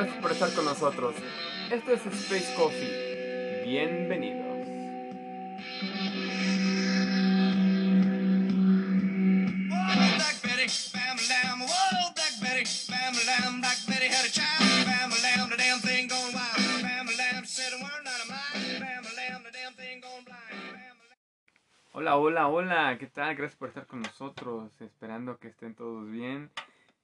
Gracias por estar con nosotros. Esto es Space Coffee. Bienvenidos. Hola, hola, hola. ¿Qué tal? Gracias por estar con nosotros. Esperando que estén todos bien.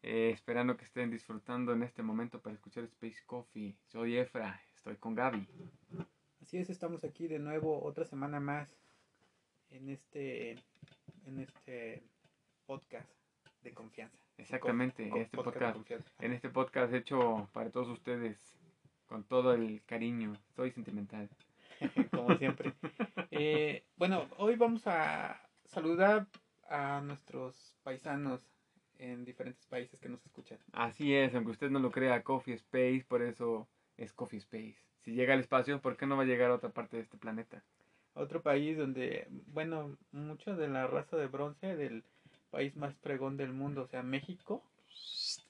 Eh, esperando que estén disfrutando en este momento para escuchar Space Coffee. Soy Efra. Estoy con Gaby. Así es, estamos aquí de nuevo otra semana más en este en este podcast de confianza. Exactamente. Co- este podcast, confianza. en este podcast hecho para todos ustedes con todo el cariño. Soy sentimental. como siempre. Eh, bueno, hoy vamos a saludar a nuestros paisanos en diferentes países que nos escuchan. Así es, aunque usted no lo crea, Coffee Space, por eso es Coffee Space. Si llega al espacio, ¿por qué no va a llegar a otra parte de este planeta? Otro país donde, bueno, mucho de la raza de bronce del país más pregón del mundo, o sea, México,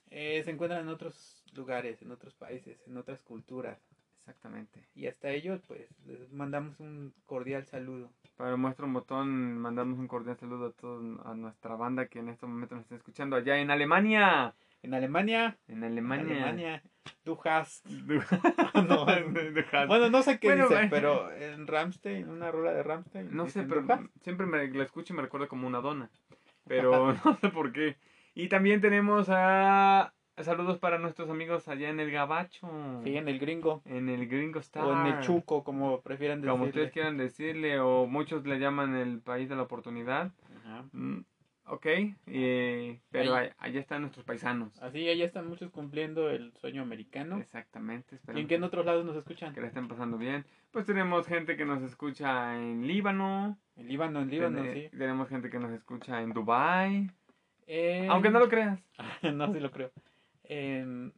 eh, se encuentran en otros lugares, en otros países, en otras culturas. Exactamente. Y hasta ellos, pues, les mandamos un cordial saludo. Para nuestro botón, mandamos un cordial saludo a toda a nuestra banda que en este momento nos está escuchando allá en Alemania. En Alemania, En Alemania. Alemania, du hast. no, No. Bueno, no sé qué Bueno, dice, pero en Ramstein, una rola de Ramstein. No sé, pero du hast. siempre me la escucho y me recuerda como una dona. Pero no sé por qué. Y también tenemos a saludos para nuestros amigos allá en el Gabacho. Sí, en el gringo. En el Gringo Star. O en el Chuco, como prefieran decirle. Como ustedes quieran decirle, o muchos le llaman el país de la oportunidad. Ajá. Mm, ok, eh, pero Ahí. allá están nuestros paisanos. Así, allá están muchos cumpliendo el sueño americano. Exactamente, ¿Y en qué en otros lados nos escuchan? que la estén pasando bien. Pues tenemos gente que nos escucha en Líbano. En Líbano, en Líbano, Tene- sí. Tenemos gente que nos escucha en Dubai. En- Aunque no lo creas. no, sí lo creo. En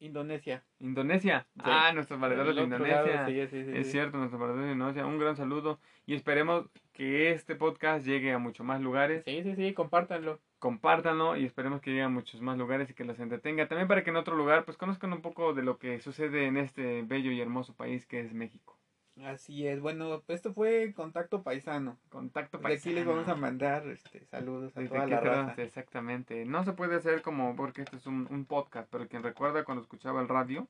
Indonesia. Indonesia. Sí. Ah, nuestros valedores de Indonesia. lado, sí, sí, sí, Es cierto, nuestros valedores de Indonesia. Un gran saludo. Y esperemos que este podcast llegue a muchos más lugares. Sí, sí, sí, compártanlo. compártanlo y esperemos que llegue a muchos más lugares y que los entretenga. También para que en otro lugar pues conozcan un poco de lo que sucede en este bello y hermoso país que es México. Así es. Bueno, esto fue Contacto Paisano. Contacto De aquí les vamos a mandar este, saludos a Desde toda la raza. Exactamente. No se puede hacer como porque esto es un, un podcast, pero quien recuerda cuando escuchaba el radio,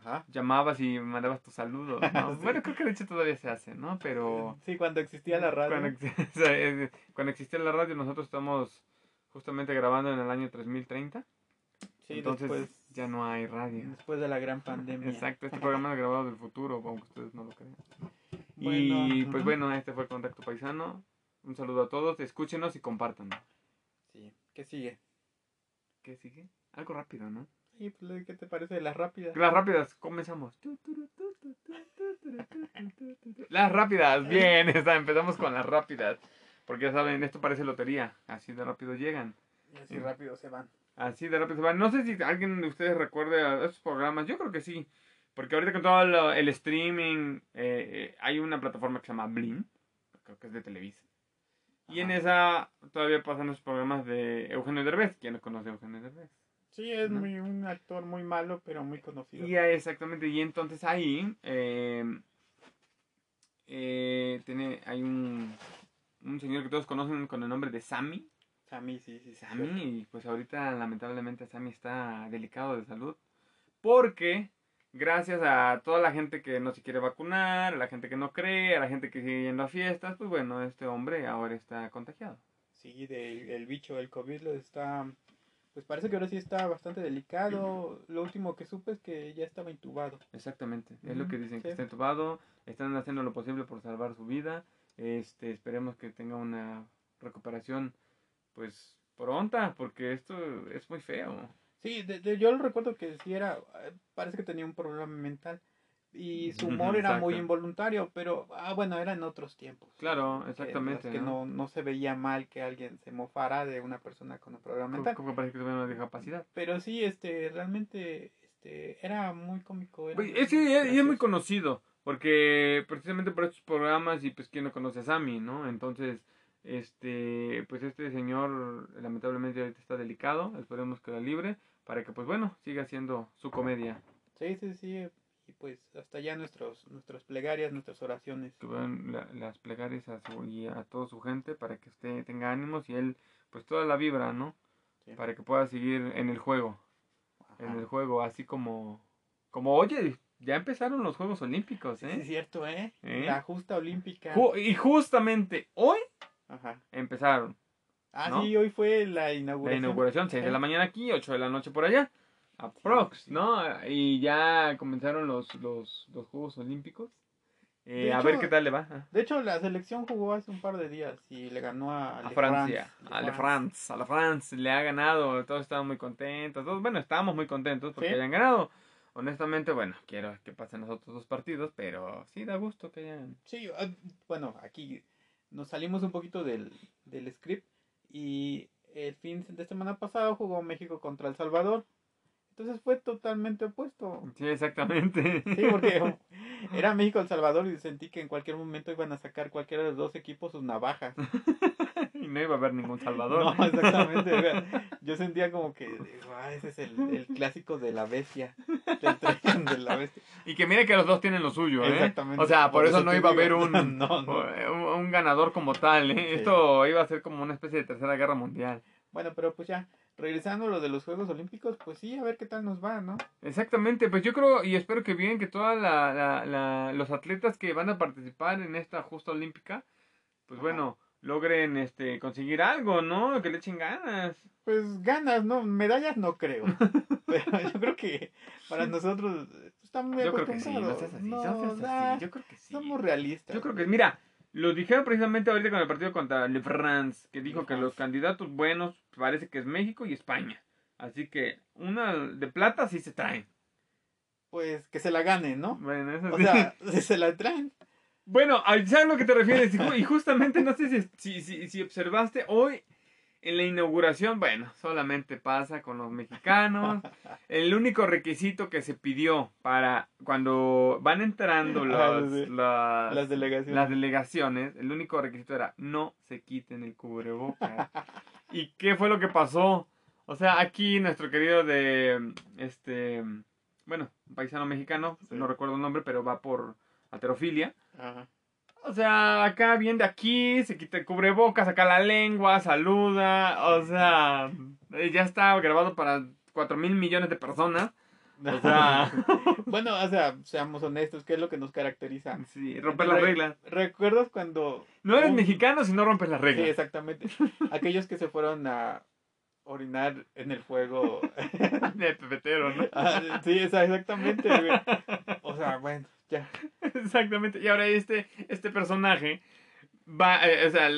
Ajá. llamabas y mandabas tus saludos. ¿no? Sí. Bueno, creo que de hecho todavía se hace, ¿no? Pero Sí, cuando existía la radio. Cuando, cuando existía la radio, nosotros estamos justamente grabando en el año 3030. Sí, entonces después, ya no hay radio. después de la gran pandemia. Exacto, este programa es grabado del futuro, aunque ustedes no lo crean. Bueno, y pues bueno, este fue el Contacto Paisano. Un saludo a todos, escúchenos y compartan. Sí. ¿Qué sigue? ¿Qué sigue? Algo rápido, ¿no? Sí, pues, ¿qué te parece de las rápidas? Las rápidas, comenzamos. Las rápidas, bien, está, empezamos con las rápidas. Porque ya saben, esto parece lotería, así de rápido llegan. Y así rápido se van. Así de rápido se van. No sé si alguien de ustedes recuerde a estos programas. Yo creo que sí. Porque ahorita con todo lo- el streaming, eh, eh, hay una plataforma que se llama Blim. Creo que es de Televisa. Y en esa todavía pasan los programas de Eugenio Derbez. ¿Quién no conoce a Eugenio Derbez? Sí, es ¿No? muy, un actor muy malo, pero muy conocido. Y exactamente. Y entonces ahí eh, eh, tiene, hay un, un señor que todos conocen con el nombre de Sammy. Sammy, sí, sí. sí. Sammy, pues ahorita lamentablemente Sammy está delicado de salud. Porque gracias a toda la gente que no se quiere vacunar, a la gente que no cree, a la gente que sigue yendo a fiestas, pues bueno, este hombre ahora está contagiado. Sí, del el bicho, el COVID lo está... Pues parece que ahora sí está bastante delicado. Lo último que supe es que ya estaba intubado. Exactamente, es lo que dicen, que está entubado, están haciendo lo posible por salvar su vida. Este, esperemos que tenga una recuperación pues pronta, porque esto es muy feo. Sí, de- de- yo lo recuerdo que sí era... eh, Parece que tenía un problema mental. Y su humor era muy involuntario, pero... Ah, bueno, era en otros tiempos. Claro, Que- exactamente. Que, no, no se veía mal que alguien se mofara de una persona con un problema mental. como parece que tuviera una discapacidad. Pero sí, este, realmente, este, era muy cómico. era Pues, muy es que y es muy conocido, porque precisamente por estos programas y pues quién no conoce a Sammy, ¿no? Entonces, este, pues este señor lamentablemente ahorita está delicado, esperemos que la libre, para que pues bueno, siga haciendo su comedia. Sí, sí, sí. Y pues hasta allá nuestros, nuestras plegarias, nuestras oraciones. Que vean la- las plegarias a su, y a toda su gente para que usted tenga ánimos y él pues toda la vibra, ¿no? Sí. Para que pueda seguir en el juego, en Ajá. el juego, así como, como oye, ya empezaron los Juegos Olímpicos, Sí, sí, es ¿eh? cierto, ¿eh? ¿Eh? La justa olímpica. Ju- y justamente hoy Ajá. empezaron. Ah, ¿No? sí, hoy fue la La inauguración. inauguración, 6 de la Sí. mañana aquí, 8 de la noche por allá. Aprox, sí. ¿no? Y ya comenzaron los, los, los Juegos Olímpicos. Eh, De a hecho, ver qué tal le va. ah, De hecho, la selección jugó hace un par de días y le ganó a, A Le Francia, France, a La France, a la France le ha ganado, todos estaban muy contentos, todos, bueno, estábamos muy contentos porque Sí. hayan ganado. Honestamente, bueno, quiero que pasen los otros dos partidos, pero sí da gusto que hayan... Sí, ah, bueno, aquí nos salimos un poquito del, del script y el fin de semana pasado jugó México contra El Salvador. Entonces fue totalmente opuesto. Sí, exactamente. Sí, porque era México El Salvador y sentí que en cualquier momento iban a sacar cualquiera de los dos equipos sus navajas. y no iba a haber ningún Salvador. No, exactamente. Yo sentía como que ah, ese es el, el clásico de la bestia. Del tren de la bestia. Y que mire que los dos tienen lo suyo, ¿eh? Exactamente. O sea, por, eso, no iba a haber un, No, no. Un, ganador como tal, ¿eh? Sí. Esto iba a ser como una especie de tercera guerra mundial. Bueno, pero pues ya, regresando a lo de los Juegos Olímpicos, pues sí, a ver qué tal nos va, ¿no? Exactamente, pues yo creo y espero que bien que todos los atletas que van a participar en esta justa olímpica, pues Ajá. bueno, logren este conseguir algo, ¿no? Que le echen ganas. Pues ganas, ¿no? Medallas no creo. Pero yo creo que para nosotros pues, estamos muy Yo creo que sí, no acostumbrados. seas así, No, no seas da- así, yo creo que sí. Somos realistas. Yo creo que, mira, lo dijeron precisamente ahorita con el partido contra Le France, que dijo que los candidatos buenos parece que es México y España. Así que una de plata sí se traen. Pues que se la ganen, ¿no? Bueno, eso O sí. sea, se la traen. Bueno, ¿sabes a lo que te refieres? Y ju- Y justamente, no sé si, si, si, si observaste hoy en la inauguración, bueno, solamente pasa con los mexicanos. El único requisito que se pidió para cuando van entrando Ah, sí. las, Las delegaciones. las delegaciones, el único requisito era no se quiten el cubrebocas. ¿Y qué fue lo que pasó? O sea, aquí nuestro querido de, este, bueno, un paisano mexicano, Sí. no recuerdo el nombre, pero va por alterofilia. Ajá. O sea, acá bien de aquí, se quita el cubrebocas, saca la lengua, saluda, o sea, eh, ya está grabado para cuatro mil millones de personas. O sea, bueno, o sea, seamos honestos, ¿qué es lo que nos caracteriza? sí, romper las Re- reglas. ¿Recuerdas cuando... No eres un- mexicano si no rompes las Sí, reglas. exactamente. Aquellos que se fueron a orinar en el fuego. De pepetero, ¿no? Ah, sí, exactamente, güey. O sea, bueno, ya. Exactamente. Y ahora este, este personaje va, eh, o sea,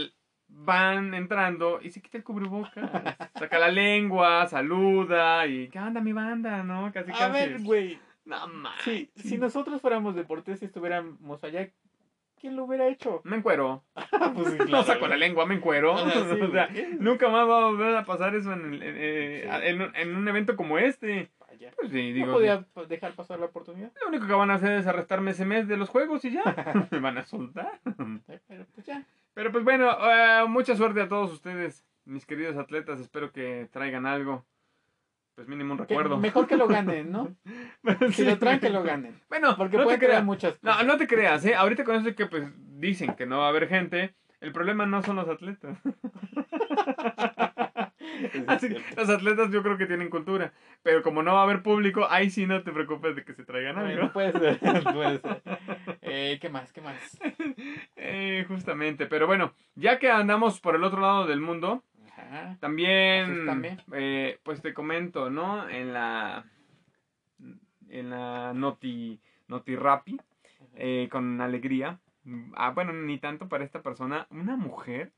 van entrando y se quita el cubrebocas, saca la lengua, saluda y ¿qué onda mi banda? ¿No? Casi casi. A ver, güey. No mames. Sí, si nosotros fuéramos deportistas y estuviéramos allá, ¿quién lo hubiera hecho? Me encuero. pues sí, no claro, saco la lengua, me encuero. Sí, O sea, nunca más va a volver a pasar eso en, el- en, eh, Sí. en en un evento como este. Pues sí, No digo. podía pa- dejar pasar la oportunidad. Lo único que van a hacer es arrestarme ese mes de los juegos y ya. Me van a soltar. Eh, Pero pues ya. Pero pues bueno, eh, mucha suerte a todos ustedes, mis queridos atletas. Espero que traigan algo. Pues mínimo un Que- recuerdo. mejor que lo ganen, ¿no? Si Sí. lo traen, que lo ganen. Bueno, Porque no puede crear muchas No, cosas. no te creas, ¿eh? Ahorita con eso que pues dicen que no va a haber gente, el problema no son los atletas. Así, los atletas yo creo que tienen cultura, pero como no va a haber público, ahí sí no te preocupes de que se traigan algo. puede ser, puede ser. Eh, ¿Qué más? ¿Qué más? Eh, justamente, pero bueno, ya que andamos por el otro lado del mundo, Ajá. también, eh, pues te comento, ¿no? En la, en la Noti, Noti Rappi, eh, con alegría. Ah, bueno, ni tanto para esta persona, una mujer.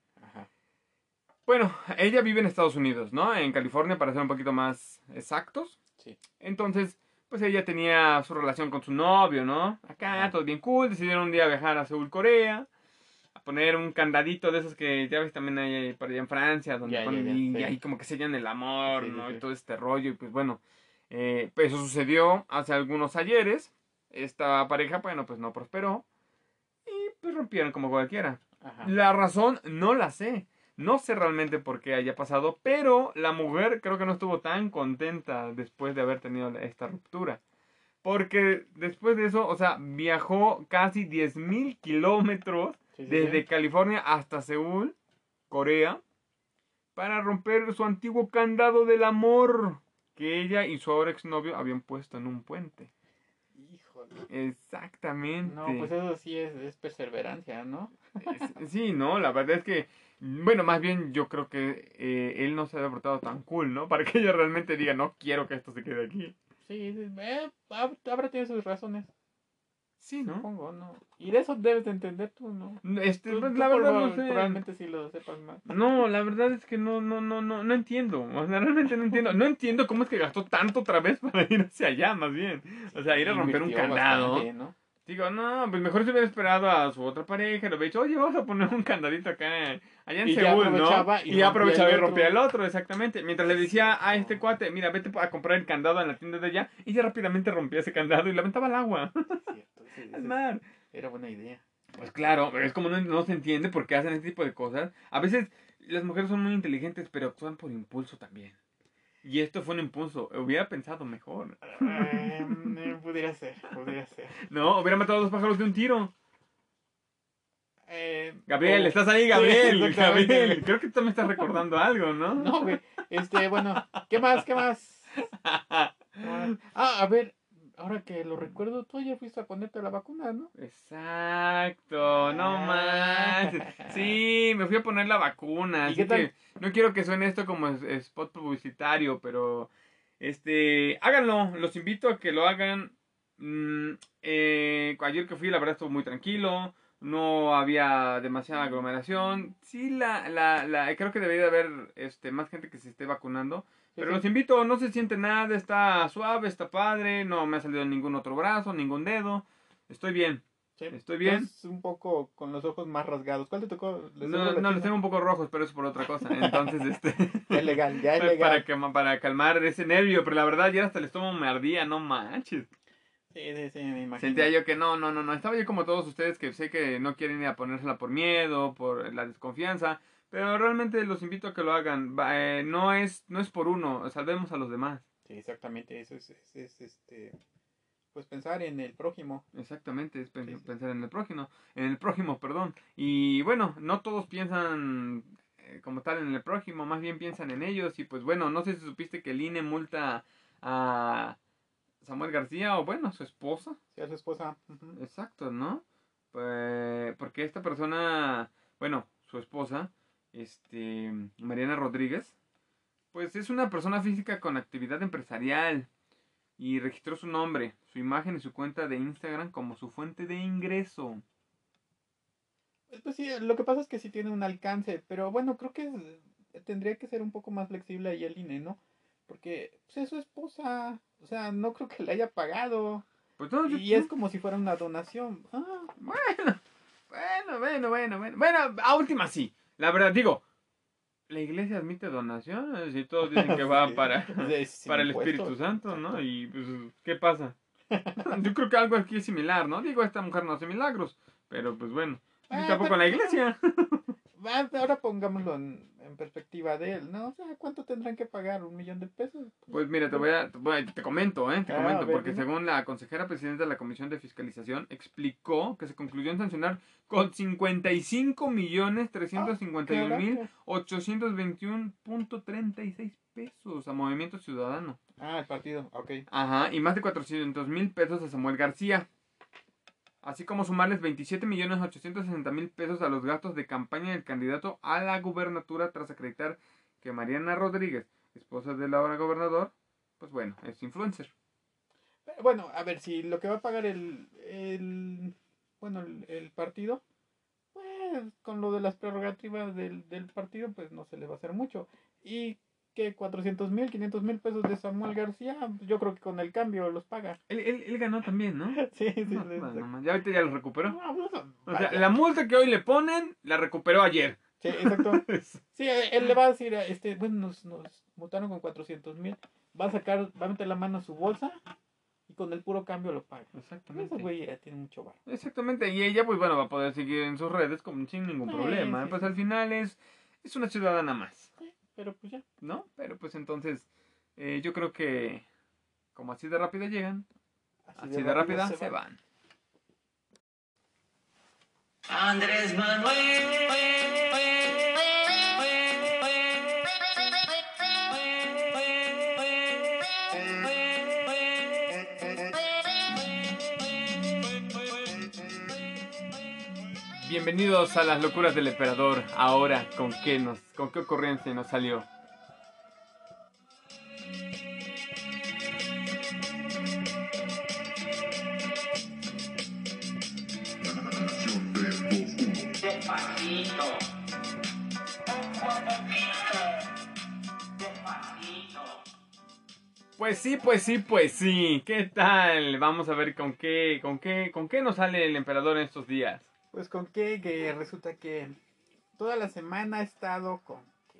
Bueno, ella vive en Estados Unidos, ¿no? En California, para ser un poquito más exactos. Sí. Entonces, pues ella tenía su relación con su novio, ¿no? Acá, Ajá. todo bien cool. Decidieron un día viajar a Seúl, Corea. A poner un candadito de esos que ya ves también hay por allá en Francia, donde Ya, ponen ya, y, sí. ahí como que sellan el amor, sí, ¿no? sí. Y todo este rollo. Y pues bueno, eh, pues eso sucedió hace algunos ayeres. Esta pareja, bueno, pues no prosperó. Y pues rompieron como cualquiera. Ajá. La razón no la sé. No sé realmente por qué haya pasado, pero la mujer creo que no estuvo tan contenta después de haber tenido esta ruptura. Porque después de eso, o sea, viajó casi 10.000 kilómetros Sí, sí, desde sí. California hasta Seúl, Corea, para romper su antiguo candado del amor que ella y su ahora exnovio habían puesto en un puente. Híjole. Exactamente. No, pues eso sí es, es perseverancia, ¿no? Sí, no, la verdad es que, bueno, más bien yo creo que eh, él no se había portado tan cool, ¿no? Para que ella realmente diga, no quiero que esto se quede aquí. Sí, sí, eh, habrá tenido sus razones, Sí, ¿no? supongo, ¿no? Y de eso debes de entender tú, ¿no? Este, Tú- pues, tú la verdad proba- no sé. Probablemente sí lo sepas más. No, la verdad es que no, no, no, no, no entiendo. O sea, realmente no entiendo. No entiendo cómo es que gastó tanto otra vez para ir hacia allá, más bien. O sea, ir a romper un candado. bastante, ¿no? Digo, no, pues mejor se hubiera esperado a su otra pareja, le hubiera dicho, oye, vamos a poner un candadito acá, allá en Y Seúl, ¿no? y aprovechaba y rompía el otro, exactamente. Mientras le decía a este cuate, mira, vete a comprar el candado en la tienda de allá, y ya rápidamente rompía ese candado y lo aventaba al agua, Es cierto, sí, al sí, mar. era buena idea. Pues claro, es como no, no se entiende por qué hacen este tipo de cosas. A veces las mujeres son muy inteligentes, pero actúan por impulso también. Y esto fue un impulso, hubiera pensado mejor. Eh, pudiera ser, pudiera ser. No, hubiera matado a dos pájaros de un tiro. Eh, Gabriel, oh, ¿estás ahí, Gabriel? Gabriel, creo que tú me estás recordando algo, ¿no? No, güey. Este, bueno, ¿qué más? ¿Qué más? ¿Qué más? Ah, a ver, ahora que lo recuerdo, tú ya fuiste a ponerte la vacuna, ¿no? Exacto, no Ah. manches. Sí, me fui a poner la vacuna. ¿Y Así qué tal? que no quiero que suene esto como spot publicitario, pero este, háganlo. Los invito a que lo hagan. Mm, eh, ayer que fui, la verdad estuvo muy tranquilo. No había demasiada aglomeración. Sí, la, la, la, creo que debería de haber este, más gente que se esté vacunando. Pero Sí, los invito, no se siente nada, está suave, está padre, no me ha salido ningún otro brazo, ningún dedo. Estoy bien. sí. estoy bien. Estás un poco con los ojos más rasgados. ¿Cuál te tocó? ¿Le No, no, los tengo un poco rojos, pero es por otra cosa. Entonces, este. Ya es legal, ya es para, legal. que- para calmar ese nervio, pero la verdad ayer hasta el estómago me ardía, no manches. Sí, sí, sí, me imagino. Sentía yo que no, no, no, no. Estaba yo como todos ustedes que sé que no quieren ir a ponérsela por miedo, por la desconfianza. Pero realmente los invito a que lo hagan. Eh, no, es, no es por uno, salvemos a los demás. Sí, exactamente. Eso es, es, es, este. Pues pensar en el prójimo. Exactamente, es pen- Sí, sí. pensar en el prójimo, en el prójimo, perdón. Y bueno, no todos piensan eh, como tal en el prójimo, más bien piensan en ellos. Y pues bueno, no sé si supiste que el INE multa a Samuel García o bueno, a su esposa. Si a su esposa. Exacto, ¿no? Pues, porque esta persona, bueno, su esposa, este, Mariana Rodríguez, pues es una persona física con actividad empresarial y registró su nombre, su imagen y su cuenta de Instagram como su fuente de ingreso. Pues sí, lo que pasa es que sí tiene un alcance, pero bueno, creo que tendría que ser un poco más flexible ahí el INE, ¿no? Porque pues, es su esposa, o sea, no creo que le haya pagado. Pues no, yo- Y es como si fuera una donación. Ah, bueno, bueno, bueno, bueno, bueno, bueno, a última sí, la verdad, digo, la iglesia admite donaciones y todos dicen que va Sí. para... para el. Espíritu Santo, ¿no? Y pues, ¿qué pasa? Yo creo que algo aquí es similar, ¿no? Digo, esta mujer no hace milagros, pero pues bueno, ni Ah, tampoco en la iglesia. Ahora pongámoslo en, en perspectiva de él, ¿no? O sea, ¿cuánto tendrán que pagar? ¿Un millón de pesos? Pues mira, te voy a, te, voy a- te comento, ¿eh? Te Ah, comento, ver, porque dime. según la consejera presidenta de la Comisión de Fiscalización explicó que se concluyó en sancionar con 55 millones 351 mil Caraca. 821.36 pesos a Movimiento Ciudadano. Ah, el partido, ok. Ajá, y más de 400 mil pesos a Samuel García. Así como sumarles 27 millones 860 mil pesos a los gastos de campaña del candidato a la gubernatura tras acreditar que Mariana Rodríguez, esposa del ahora gobernador, pues bueno, es influencer. Pero Bueno, a ver, si lo que va a pagar el, el bueno, el, el partido, pues con lo de las prerrogativas del, del partido, pues no se le va a hacer mucho. Y que 400 mil, 500 mil pesos de Samuel García, yo creo que con el cambio los paga. Él, él- él ganó también, ¿no? Sí, sí, No, sí, ya ahorita ya lo recuperó. No, pues, O sea, vaya. la multa que hoy le ponen, la recuperó ayer. Sí, exacto. Sí, él le va a decir, este, bueno, nos, nos multaron con 400 mil, va a sacar, va a meter la mano a su bolsa y con el puro cambio lo paga. Exactamente. Ese güey ya tiene mucho bar. Exactamente, y ella pues bueno va a poder seguir en sus redes como sin ningún problema. sí, Pues al final es es una ciudadana más, Pero pues ya. ¿no? Pero pues entonces, eh, yo creo que como así de rápido llegan, así, de, rápida se, van. Andrés Bienvenidos a las locuras del emperador. Ahora, ¿con qué nos, con qué ocurrencia nos salió? Pues sí, pues sí, pues sí. ¿Qué tal? Vamos a ver con qué, con qué, con qué nos sale el emperador en estos días. Pues con qué que resulta que toda la semana ha estado con que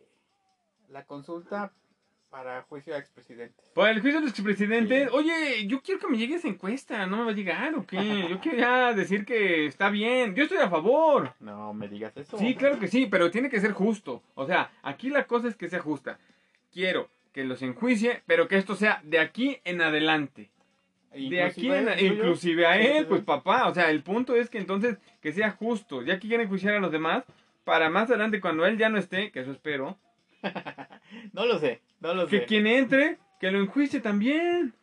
la consulta para juicio a expresidentes. Por el juicio de los expresidentes, Sí. oye, yo quiero que me llegue esa encuesta, ¿no me va a llegar o qué? Yo quiero ya decir que está bien, yo estoy a favor. No me digas eso. Sí, claro que sí, pero tiene que ser justo. O sea, aquí la cosa es que sea justa. Quiero que los enjuicie, pero que esto sea de aquí en adelante. De aquí digo yo, inclusive a él, pues papá. O sea, el punto es que entonces que sea justo. Ya que quieren enjuiciar a los demás, para más adelante cuando él ya no esté, que eso espero, No lo sé, no lo que sé. quien entre, que lo enjuicie también.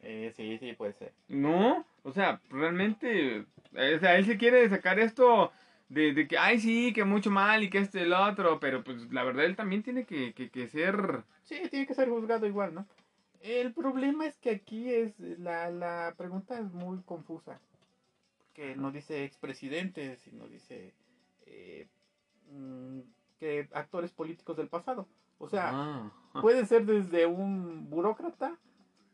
Eh, sí, sí, puede ser. No, o sea, realmente, eh, o sea, él se quiere sacar esto de, de que, ay, sí, que mucho mal y que este el otro, pero pues la verdad él también tiene que, que, que ser... Sí, tiene que ser juzgado igual, ¿no? El problema es que aquí es la, la pregunta es muy confusa. Que no dice expresidentes, sino dice eh, mm, que actores políticos del pasado. O sea, Ah. puede ser desde un burócrata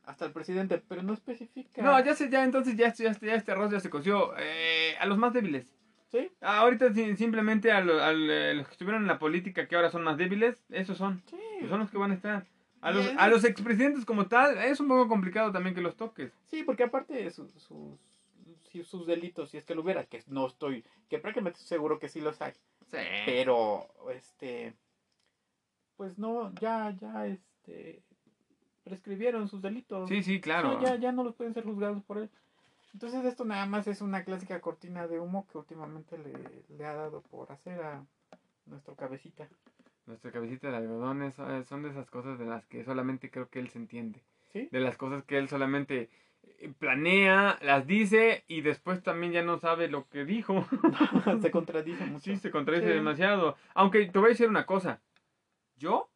hasta el presidente, pero no especifica. No, ya sé, ya entonces ya, ya, ya este arroz ya se coció. Eh, a los más débiles. ¿Sí? Ah, Ahorita simplemente a, lo- al, eh, los que estuvieron en la política que ahora son más débiles, esos son. Sí. Pues son los que van a estar. A los, a los expresidentes como tal, es un poco complicado también que los toques. Sí, porque aparte de sus, sus, sus delitos, si es que lo hubiera, que no estoy, que prácticamente estoy seguro que sí los hay. Sí. pero este pues no ya ya este prescribieron sus delitos Sí, sí, claro. No, ya ya no los pueden ser juzgados por él entonces esto nada más es una clásica cortina de humo que últimamente le, le ha dado por hacer a nuestro cabecita Nuestra cabecita de algodón es- eh, son de esas cosas de las que solamente creo que él se entiende. sí De las cosas que él solamente eh, planea, las dice y después también ya no sabe lo que dijo. se contradice mucho Sí, se contradice Sí. demasiado. Aunque te voy a decir una cosa. Yo,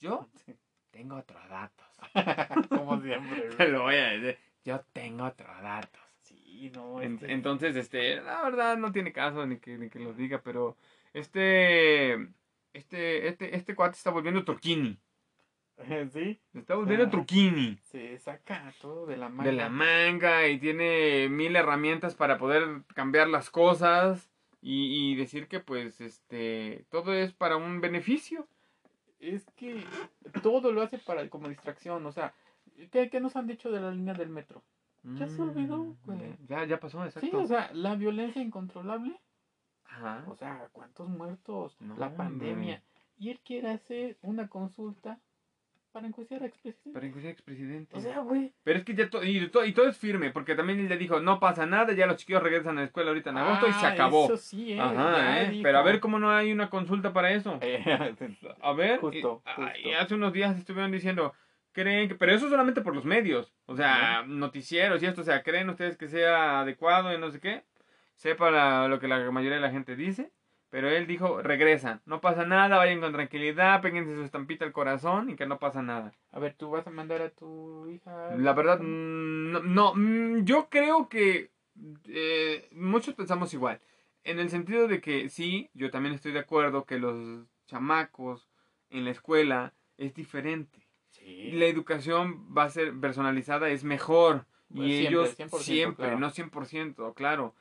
yo Sí. tengo otros datos. como siempre Te lo voy a decir. Yo tengo otros datos. sí no este- entonces, este, la verdad no tiene caso ni que, ni que los diga, pero este, este, este, este cuate está volviendo truquini. sí Se está volviendo Ah. truquini. se saca todo de la manga De la manga y tiene mil herramientas para poder cambiar las cosas y, y decir que pues este todo es para un beneficio. Es que todo lo hace para como distracción, o sea, ¿qué, qué nos han dicho de la línea del metro? Ya se olvidó, Mm, güey. Ya, ya pasó, exacto. Sí, o sea, la violencia incontrolable, Ajá. o sea, cuántos muertos, No, la pandemia, y él quiere hacer una consulta para enjuiciar a expresidente. Para incluir expresidente. O sea, güey. Pero es que ya to- y, to- y todo es firme, porque también él le dijo, no pasa nada, ya los chiquillos regresan a la escuela ahorita en agosto y se ah, acabó. Eso sí, eh, Ajá, ¿eh? dijo. Pero a ver cómo no hay una consulta para eso. A ver, Justo, y, justo. y hace unos días estuvieron diciendo, creen que, pero eso solamente por los medios, o sea, noticieros y esto, o sea, creen ustedes que sea adecuado y no sé qué, sepa la- lo que la mayoría de la gente dice, pero él dijo, regresan, no pasa nada, vayan con tranquilidad, péguense su estampita al corazón y que no pasa nada. a ver, ¿tú vas a mandar a tu hija? La verdad, mm, no, no, mm, yo creo que eh, muchos pensamos igual. En el sentido de que sí, yo también estoy de acuerdo que los chamacos en la escuela es diferente. Sí. La educación va a ser personalizada, es mejor. Pues y siempre, ellos 100%, siempre, claro. no 100%, claro.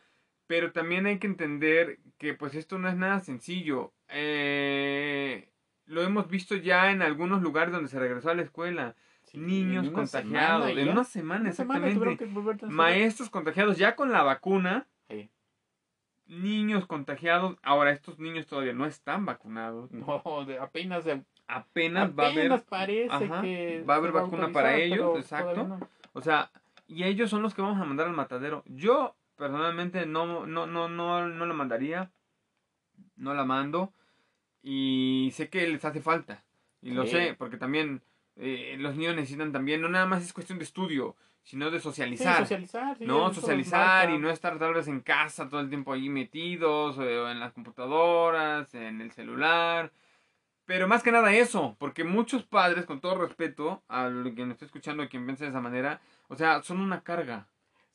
Pero también hay que entender que pues esto no es nada sencillo. Eh, lo hemos visto ya en algunos lugares donde se regresó a la escuela. Sí, Niños contagiados. en una semana, exactamente. Maestros contagiados ya con la vacuna. Sí. niños contagiados. Ahora, estos niños todavía no están vacunados. No, apenas, se- Apenas, va a haber, apenas parece Ajá, que va a haber vacuna para ellos, exacto. no. o sea, y ellos son los que vamos a mandar al matadero. Yo, personalmente, no, no, no, no, no la mandaría. No la mando. Y sé que les hace falta. Y lo sé, porque también eh, los niños necesitan también, no nada más es cuestión de estudio, sino de Sí, socializar. socializar, sí, no, socializar y no estar tal vez en casa todo el tiempo ahí metidos, eh, o en las computadoras, en el celular. Pero más que nada eso, porque muchos padres, con todo respeto a quien esté escuchando y quien piensa de esa manera, o sea, son una carga.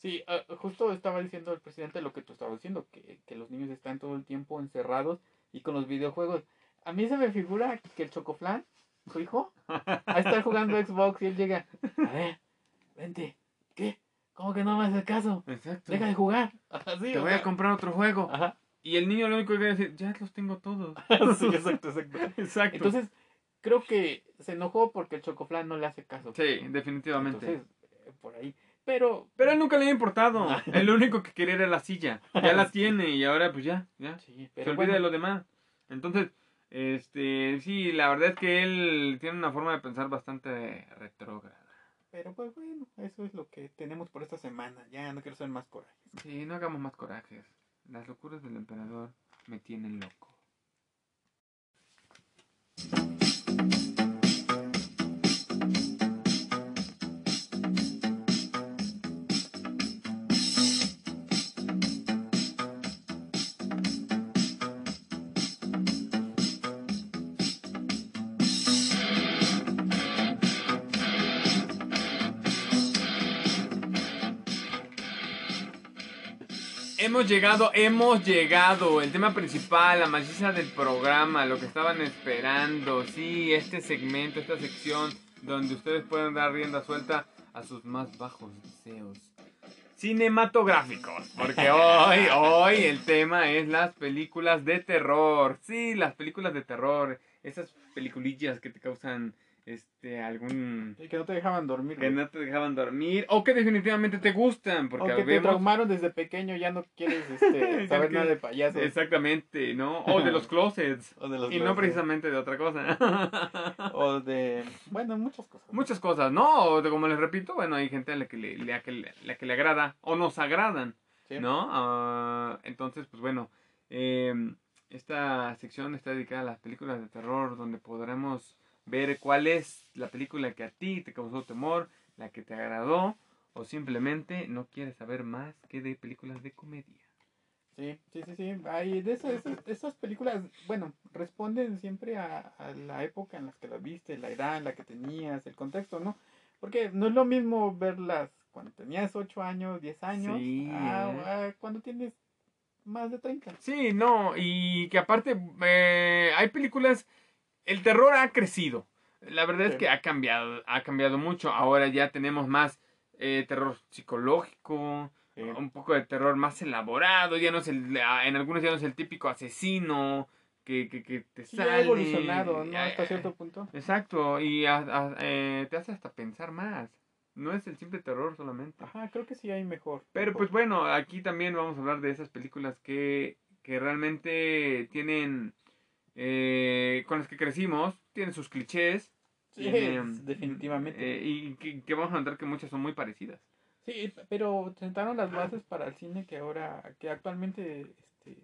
Sí, ah, justo estaba diciendo el presidente lo que tú estabas diciendo, que, que los niños están todo el tiempo encerrados y con los videojuegos. A mí se me figura que el Chocoflan, su hijo, a estar jugando Xbox y él llega, a ver, vente, ¿qué? ¿Cómo que no me haces caso? Exacto. Deja de jugar. Así, Te voy a comprar otro juego. Ajá. Y el niño lo único que va a decir, ya los tengo todos. Sí, exacto, exacto. Exacto. Entonces, creo que se enojó porque el Chocoflan no le hace caso. sí, definitivamente. Entonces, eh, por ahí. Pero, Pero a él nunca le había importado. El único que quería era la silla. Ya la tiene y ahora pues ya, ya. sí, Se olvida bueno, de lo demás. Entonces, este, sí, la verdad es que él tiene una forma de pensar bastante retrógrada. pero pues bueno, eso es lo que tenemos por esta semana. Ya no quiero ser más coraje. Sí, no hagamos más corajes. Las locuras del emperador me tienen loco. Hemos llegado, hemos llegado. El tema principal, la maciza del programa, lo que estaban esperando. Sí, este segmento, esta sección donde ustedes pueden dar rienda suelta a sus más bajos deseos cinematográficos. Porque hoy, hoy el tema es las películas de terror. Sí, las películas de terror. Esas peliculillas que te causan este algún Y que no te dejaban dormir. que güey. no te dejaban dormir o que definitivamente te gustan o porque que te traumaron desde pequeño, ya no quieres este, saber que- nada de payasos. Exactamente, ¿no? O de los closets. O de los Y no precisamente de otra cosa. O de. Bueno, muchas cosas. Muchas cosas, ¿no? O de- como les repito, bueno, hay gente a la que le, le- a que le- la que le agrada o nos agradan, Sí. ¿no? Ah, entonces, pues bueno, eh, esta sección está dedicada a las películas de terror donde podremos ver cuál es la película que a ti te causó temor, la que te agradó o simplemente no quieres saber más que de películas de comedia. Sí, sí, sí, sí. Hay de esas, esas, esas películas, bueno, responden siempre a, a la época en la que las viste, la edad en la que tenías, el contexto, ¿no? Porque no es lo mismo verlas cuando tenías 8 años, 10 años, Sí, a- eh. a cuando tienes más de 30. Sí, no, y que aparte eh, hay películas, el terror ha crecido. La verdad es que ha cambiado, ha cambiado mucho. Ahora ya tenemos más eh, terror psicológico, Sí. un poco de terror más elaborado. Ya no es el, ah, en algunos ya no es el típico asesino que, que, que te Sí, ha sale. evolucionado, ¿no? Hasta cierto punto. Exacto, y a- a- eh, te hace hasta pensar más. No es el simple terror solamente. Ajá, creo que sí hay mejor. Pero mejor. pues bueno, aquí también vamos a hablar de esas películas que, que realmente tienen, eh, con las que crecimos, tienen sus clichés. Sí, tienen, definitivamente. eh, y que, que vamos a notar que muchas son muy parecidas. Sí, pero sentaron las bases para el cine que ahora, que actualmente, este,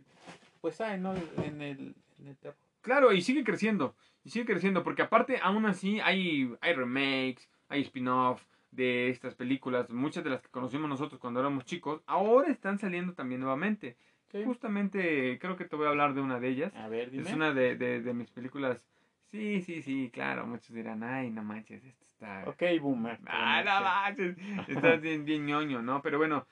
pues hay, ¿no? En el, en el terror. Claro, y sigue creciendo, y sigue creciendo, porque aparte aún así hay, hay remakes, hay spin-off de estas películas, muchas de las que conocimos nosotros cuando éramos chicos, ahora están saliendo también nuevamente. Sí. Justamente creo que te voy a hablar de una de ellas. A ver, dime. Es una de, de, de mis películas. Sí, sí, sí, claro. Muchos dirán, ay, no manches, esto está. Ok, boomer. Ah, no manches. Está bien, bien ñoño, ¿no? Pero bueno,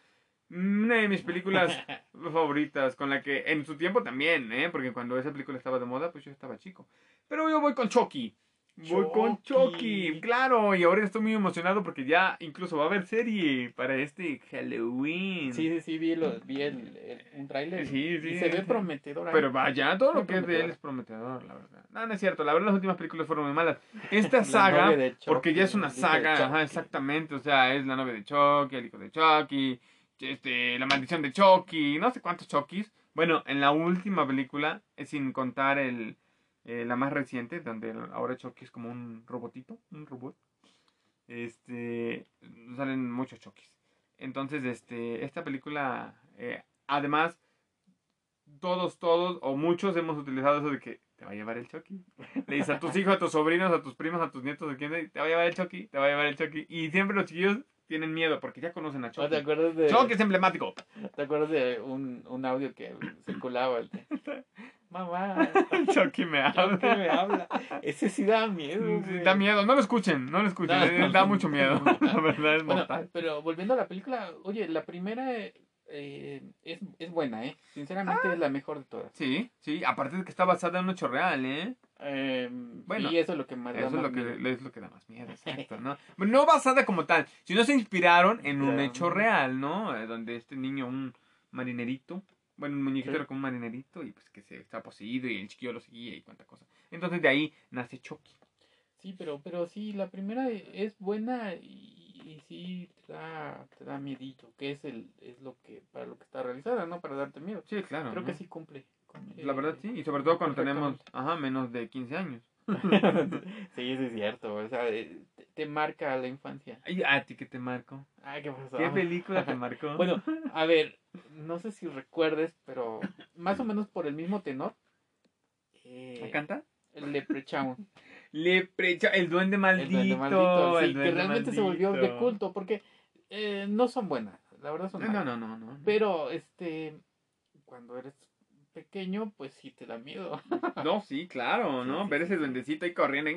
una de mis películas favoritas, con la que en su tiempo también, ¿eh? Porque cuando esa película estaba de moda, pues yo estaba chico. Pero yo voy con Chucky. Voy con Chucky. Claro, y ahora estoy muy emocionado porque ya incluso va a haber serie para este Halloween. Sí, sí, sí, vi, lo, vi el, el- un tráiler. Sí, sí, Y se ve prometedor. ahí. Pero vaya, todo lo que es de él es prometedor, la verdad. No, no es cierto, la verdad las últimas películas fueron muy malas. Esta saga, Chucky, porque ya es una saga, ajá, exactamente, o sea, es la novia de Chucky, el hijo de Chucky, este, la maldición de Chucky, no sé cuántos Chuckys, Bueno, en la última película, sin contar el, eh, la más reciente, donde ahora Chucky es como un robotito, un robot, este, salen muchos Chuckys. Entonces, este, esta película, eh, además, todos, todos o muchos hemos utilizado eso de que te va a llevar el Chucky. Le dices a tus hijos, a tus sobrinos, a tus primos, a tus nietos, a quien te va a llevar el Chucky, te va a llevar el Chucky. Y siempre los chiquillos tienen miedo porque ya conocen a ¿O ¿Te Chucky. acuerdas de, Chucky es emblemático. ¿te acuerdas de un, un audio que circulaba? El Mamá, Chucky me ¿por habla. qué me habla? Ese sí da miedo. Sí, güey. Da miedo, no lo escuchen, no lo escuchen, No. da mucho miedo. La verdad es Bueno, mortal. pero volviendo a la película, oye, la primera eh, es, es buena, ¿eh? Sinceramente es la mejor de todas. Sí, sí, aparte de que está basada en un hecho real, ¿eh? Eh, Bueno, y eso es lo que más da Eso es más lo que, miedo. es lo que da más miedo, exacto, ¿no? No basada como tal, sino se inspiraron en un hecho real, ¿no? Eh, Donde este niño, un marinerito, bueno, un muñequito Sí. era como un marinerito y pues que se está poseído y el chiquillo lo seguía y cuánta cosa. Entonces de ahí nace Chucky. Sí, pero, pero sí, la primera es buena y, y sí te da, te da miedito, que es el es lo que para lo que está realizada, ¿no? Para darte miedo. Sí, claro. Creo ¿no? que sí cumple. cumple La verdad sí, y sobre todo cuando tenemos, ajá, menos de 15 años. sí, sí es cierto, o sea, eh, te, marca la infancia. Ay, ¿A ti qué te marcó? Ay, ¿qué pasó? ¿Qué película te marcó? Bueno, a ver, no sé si recuerdes, pero más o menos por el mismo tenor. Eh, ¿Me canta? el Leprechaun. Leprecha, el duende maldito. El Duende Maldito, sí, el que realmente se volvió de culto, porque eh, no son buenas, la verdad son No, malas. no, no, no. no. Pero, este, cuando eres pequeño, pues sí te da miedo. No, sí, claro, ¿no? sí, Ver ese duendecito ahí corriendo y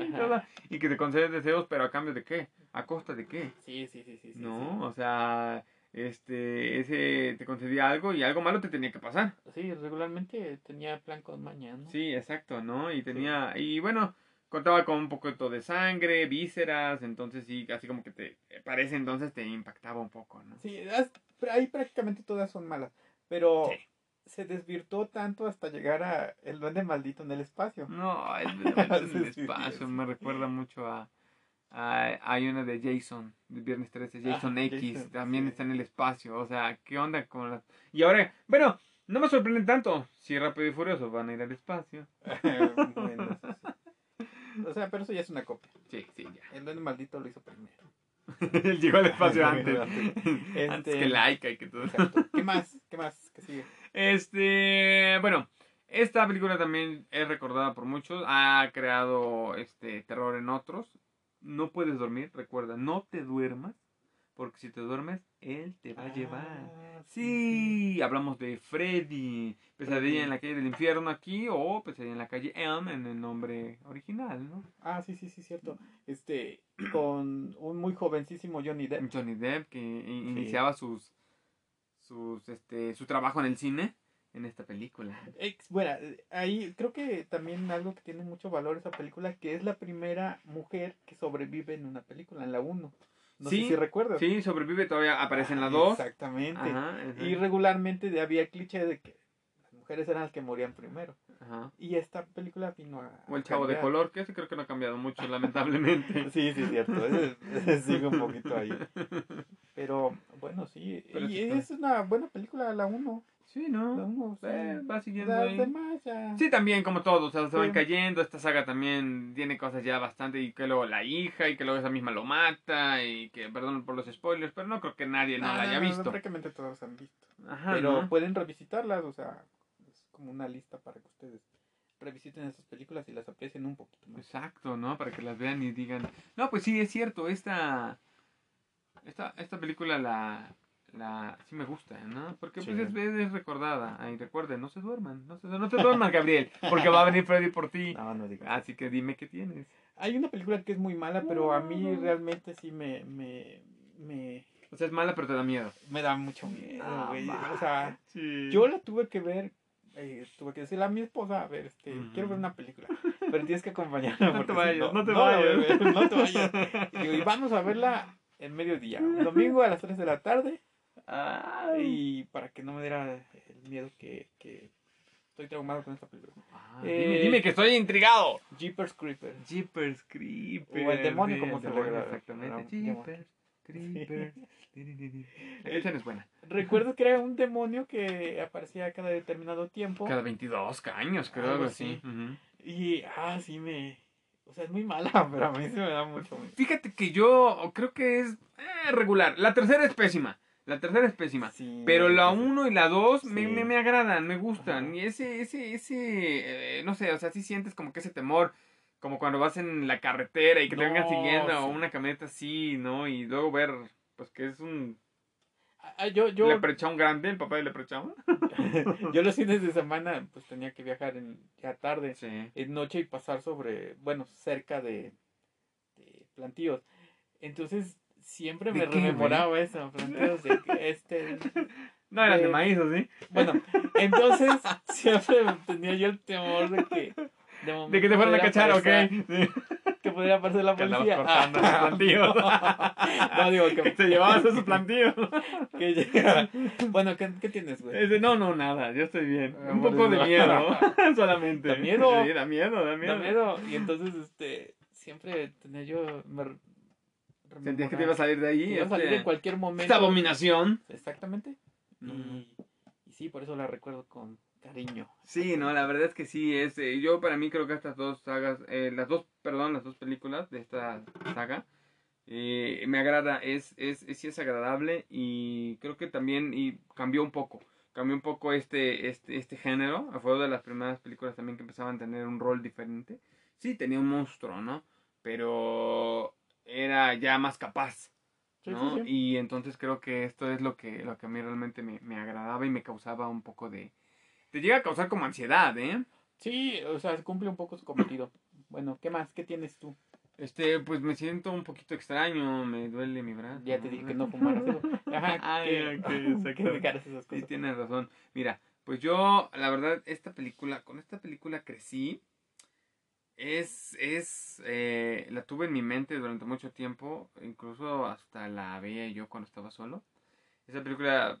Ajá. y que te concede deseos, pero a cambio de qué? ¿A costa de qué? Sí, sí, sí, sí. sí, no, o sea, este, ese te concedía algo y algo malo te tenía que pasar. Sí, regularmente tenía plan con mañana. ¿no? Sí, exacto, ¿no? Y tenía, y bueno, contaba con un poquito de sangre, vísceras, entonces sí, así como que te, para ese entonces te impactaba un poco, ¿no? Sí, ahí prácticamente todas son malas. Pero Sí. Se desvirtuó tanto hasta llegar a el duende maldito en el espacio. No, el, el, Sí, sí, sí, espacio me recuerda mucho a, a- Hay una de Jason, de Viernes 13, Jason Ah, X, Jason, también sí. está en el espacio. O sea, ¿qué onda con las.? Y ahora, bueno, no me sorprenden tanto. Si Rápido y Furioso van a ir al espacio. Bueno, eso sí. O sea, pero eso ya es una copia. Sí, sí, ya. El duende maldito lo hizo primero. Él llegó al espacio antes. Este- Antes que Laika y que todo. Exacto. ¿Qué más? ¿Qué más? ¿Qué sigue? Este, bueno, esta película también es recordada por muchos, ha creado este terror en otros. No puedes dormir, recuerda, no te duermas, porque si te duermes, él te va a llevar. Ah, Sí, hablamos de Freddy, Pesadilla Freddy. en la calle del infierno aquí o Pesadilla en la calle Elm en el nombre original, ¿no? Ah, sí, sí, sí, cierto. Este, con un muy jovencísimo Johnny Depp. Johnny Depp que iniciaba sus sus este su trabajo en el cine en esta película. Bueno, ahí creo que también algo que tiene mucho valor esa película, que es la primera mujer que sobrevive en una película, en la 1. No Sí, sé si recuerdas. Sí, sobrevive, todavía aparece en la Ah, 2. Exactamente. Ajá, ajá. Y regularmente había cliché de que las mujeres eran las que morían primero. Ajá. Y esta película vino a. O el chavo de color, que ese creo que no ha cambiado mucho, lamentablemente. Sí, sí, cierto. sigue un poquito ahí. Pero bueno, sí. Pero y está- es una buena película, la 1. Sí, La ¿no? 1, sí. Eh, va siguiendo ahí. demás ya. Sí, también, como todos, o sea, se van cayendo. Esta saga también tiene cosas ya bastante. Y que luego la hija, y que luego esa misma lo mata. Y que, perdón por los spoilers, pero no creo que nadie no, la haya visto. Prácticamente todos han visto. Ajá, Pero ¿no? pueden revisitarlas, o sea, como una lista para que ustedes revisiten esas películas y las aprecien un poquito más. Exacto, ¿no? Para que las vean y digan. No, pues sí, es cierto, esta. Esta, esta película la. La, sí me gusta, ¿no? Porque pues es, es recordada. Ahí recuerden, no se duerman, no se, no te duerman, Gabriel, porque va a venir Freddy por ti. No, no digas. Así que dime qué tienes. Hay una película que es muy mala, pero a mí realmente sí me, me, me, O sea, es mala, pero te da miedo. me da mucho miedo, Ah, güey. o sea, Sí. yo la tuve que ver, eh, tuve que decirle a mi esposa, a ver, este, quiero ver una película, pero tienes que acompañarme. No te vayas, no te vayas. no te vayas. Y, vamos a verla en mediodía, un domingo a las 3 de la tarde. Ay. Y para que no me diera el miedo que, que estoy traumado con esta película. Ah, Eh, dime, dime que estoy intrigado. Jeepers Creepers. Jeepers Creepers. O el demonio, como se le. Exactamente. Jeepers Creepers. La canción es buena. Recuerdo que era un demonio que aparecía cada determinado tiempo. Cada 22 años, creo, algo así. así. Ujú. Y, ah, sí me... O sea, es muy mala, pero a mí se me da mucho. Fíjate que yo creo que es eh, regular. La tercera es pésima. La tercera es pésima. Sí, Pero la sí. 1 y la 2 me, Sí. me, me agradan, me gustan. Ajá. Y ese, ese, ese, eh, no sé, o sea, sí sientes como que ese temor, como cuando vas en la carretera y que te vengan siguiendo o una camioneta así, ¿no? Y luego ver, pues que es un Ah, yo, yo, leprechaun grande, el papá del leprechaun. yo los fines de semana pues tenía que viajar en, ya tarde, Sí. en noche y pasar sobre, bueno, cerca de, de plantíos. Entonces siempre ¿De me qué, rememoraba eso, plantíos de que este... No eran de Eh, maíz, ¿o sí? Bueno, entonces siempre tenía yo el temor de que... De, De que te fueran a cachar, ¿ok? Sí. Que pudiera aparecer la Que policía. cortando los plantíos. no, digo Que que, te llevabas esos plantíos. que llega- Bueno, ¿qué, qué tienes, güey? Ese, no, no, nada, yo estoy bien. Ah, Un poco de miedo, solamente. Da miedo. Sí, da miedo, da miedo. Da miedo. Y entonces, este, siempre tenía yo... Me, Sentías que te iba a salir de ahí. que iba a salir este, en cualquier momento. esta abominación. Exactamente. Y sí, por eso la recuerdo con cariño. Sí, no, la verdad es que sí, es, eh, yo para mí creo que estas dos sagas, eh, las dos, perdón, las dos películas de esta saga, eh, me agrada, es, es, es, sí es agradable y creo que también y cambió un poco, cambió un poco este, este, este género, fue de las primeras películas también que empezaban a tener un rol diferente, sí, tenía un monstruo, ¿no? Pero era ya más capaz, Sí, ¿no? sí, sí. Y entonces creo que esto es lo que, lo que a mí realmente me, me agradaba y me causaba un poco de... Te llega a causar como ansiedad, ¿eh? Sí, o sea, cumple un poco su cometido. Bueno, ¿qué más? ¿Qué tienes tú? Este, pues me siento un poquito extraño, me duele mi brazo. Ya te dije que no fumaras. Ajá, Ay, ¿qué, ok, ¿qué exacto. dejaras esas Sí, cosas? tienes razón. Mira, pues yo, la verdad, esta película, con esta película crecí. Es, es, eh, la tuve en mi mente durante mucho tiempo, incluso hasta la veía yo cuando estaba solo. Esa película,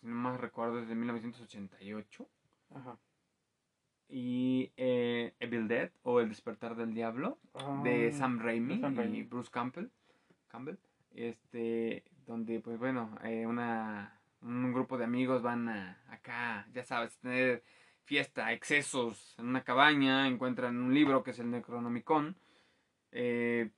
si no más recuerdo, es de 1988. Ajá. Y eh, Evil Dead, o El despertar del diablo, de Ah, Sam Raimi y. Bruce Campbell, Campbell, este, donde pues bueno, eh, una, un grupo de amigos van a, acá, ya sabes, tener fiesta, excesos en una cabaña, encuentran un libro que es el Necronomicon, eh,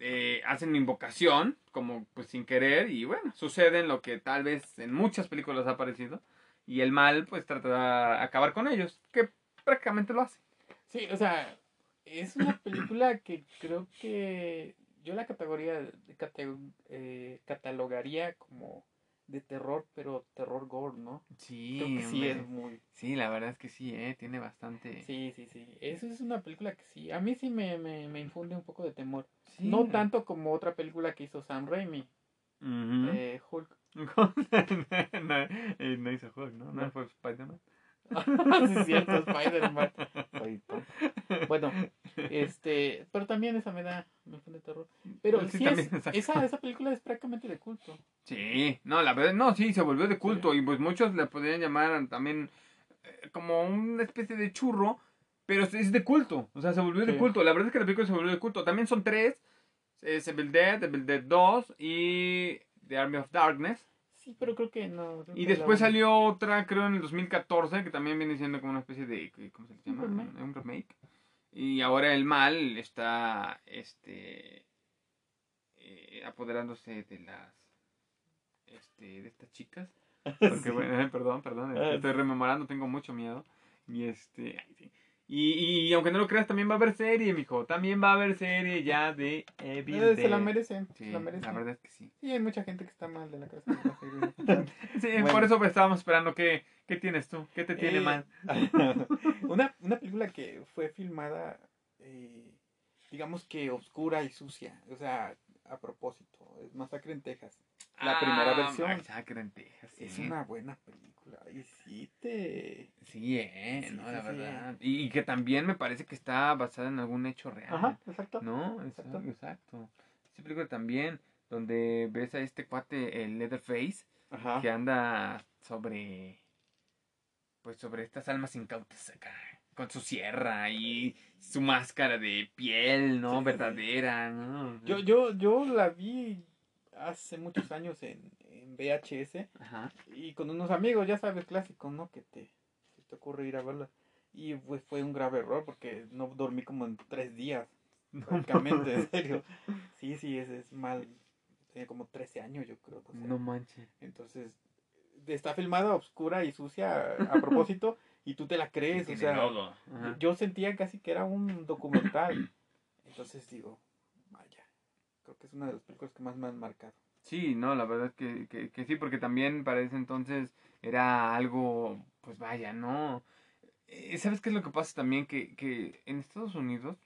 eh, hacen invocación, como pues sin querer, y bueno, sucede en lo que tal vez en muchas películas ha aparecido, y el mal pues trata de acabar con ellos, que prácticamente lo hace. Sí, o sea, es una película que creo que yo la categoría cate- eh, catalogaría como de terror, pero terror gore, ¿no? Sí, Creo que sí hombre. es muy... Sí, la verdad es que sí, ¿eh? Tiene bastante... Sí, sí, sí. Eso es una película que sí, a mí sí me, me, me infunde un poco de temor. Sí. No tanto como otra película que hizo Sam Raimi, eh, Hulk. No, eh, no hizo Hulk, ¿no? No No. fue Spider-Man. sí, es cierto, Spider-Man. Bueno, este, pero también esa me da, me infunde terror. Pero Sí, es, esa, esa película es prácticamente de culto. Sí, no, la verdad, no, sí, se volvió de culto y pues muchos le podrían llamar también eh, como una especie de churro, pero es- de culto, o sea, se volvió de culto. La verdad es que la película se volvió de culto. También son tres, es Evil Dead, Evil Dead 2 y The Army of Darkness. Sí, pero creo que no. creo Y que después la- salió otra, creo, en el 2014, que también viene siendo como una especie de, ¿cómo se le llama? Un remake. Un remake. Y ahora el mal está, este, eh, apoderándose de las, este, de estas chicas. Porque, Sí. bueno, eh, perdón, perdón, Ah, estoy rememorando, tengo mucho miedo. Y este, ay, sí. Y, y aunque no lo creas, también va a haber serie, mijo. También va a haber serie ya de Evil Eh, se la merecen, Sí, se la merecen. la verdad es que sí. Sí, hay mucha gente que está mal de la cabeza. Sí, Bueno. por eso pues, estábamos esperando. ¿Qué, ¿Qué tienes tú? ¿Qué te tiene Eh, mal? una, una película que fue filmada, eh, digamos que oscura y sucia. O sea, a propósito. Es Masacre en Texas. La primera versión. Masacre en Texas, sí. Es una buena película. Y sí te... Sí, eh, Sí, no, sí, la verdad. Y, y que también me parece que está basada en algún hecho real. Ajá, exacto. ¿No? Exacto. Exacto. exacto. Esta película también, donde ves a este cuate, el Leatherface, Ajá. que anda sobre. Pues sobre estas almas incautas acá. Con su sierra y su máscara de piel, ¿no? Sí. Verdadera, ¿no? Yo, yo, yo la vi hace muchos años en, en VHS Ajá. y con unos amigos, ya sabes, clásico, ¿no? Que te, se te ocurre ir a verla. Y pues fue un grave error porque no dormí como en tres días, prácticamente, en serio. Sí, sí, es, es mal. Tenía como 13 años, yo creo. 12. No manches. Entonces, está filmada oscura y sucia a propósito y tú te la crees. O sea, yo sentía casi que era un documental. Entonces digo, creo que es una de las películas que más me han marcado. Sí, no, la verdad que, que, que sí, porque también para ese entonces era algo, pues vaya, ¿no? Eh, ¿Sabes qué es lo que pasa también? Que, que en Estados Unidos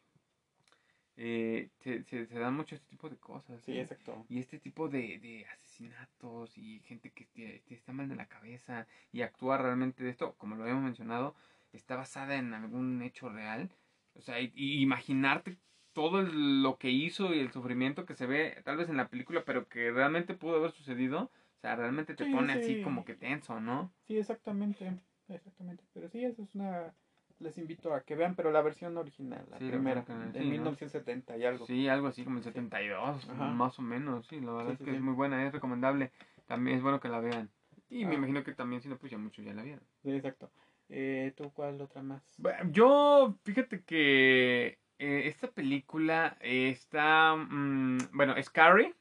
eh, se, se, se dan mucho este tipo de cosas. Sí, ¿eh? exacto. Y este tipo de, de asesinatos y gente que te- te está mal de la cabeza y actúa realmente de esto, como lo habíamos mencionado, está basada en algún hecho real. O sea, y, y imaginarte todo el- lo que hizo y el sufrimiento que se ve tal vez en la película, pero que realmente pudo haber sucedido. O sea, realmente te Sí, pone sí. así como que tenso, ¿no? Sí, exactamente. Exactamente. Pero sí, eso es una. Les invito a que vean, pero la versión original, la Sí, primera, de sí, ¿no? 1970 y algo. Sí, algo así como el 72, Ajá. más o menos. Sí, la verdad es que es muy buena, es recomendable. También es bueno que la vean. Y me Ah. imagino que también, si no, pues ya muchos ya la vieron. Sí, exacto. Eh, ¿Tú cuál otra más? Bueno, Yo, fíjate que eh, esta película está, mm, bueno, es Carrie,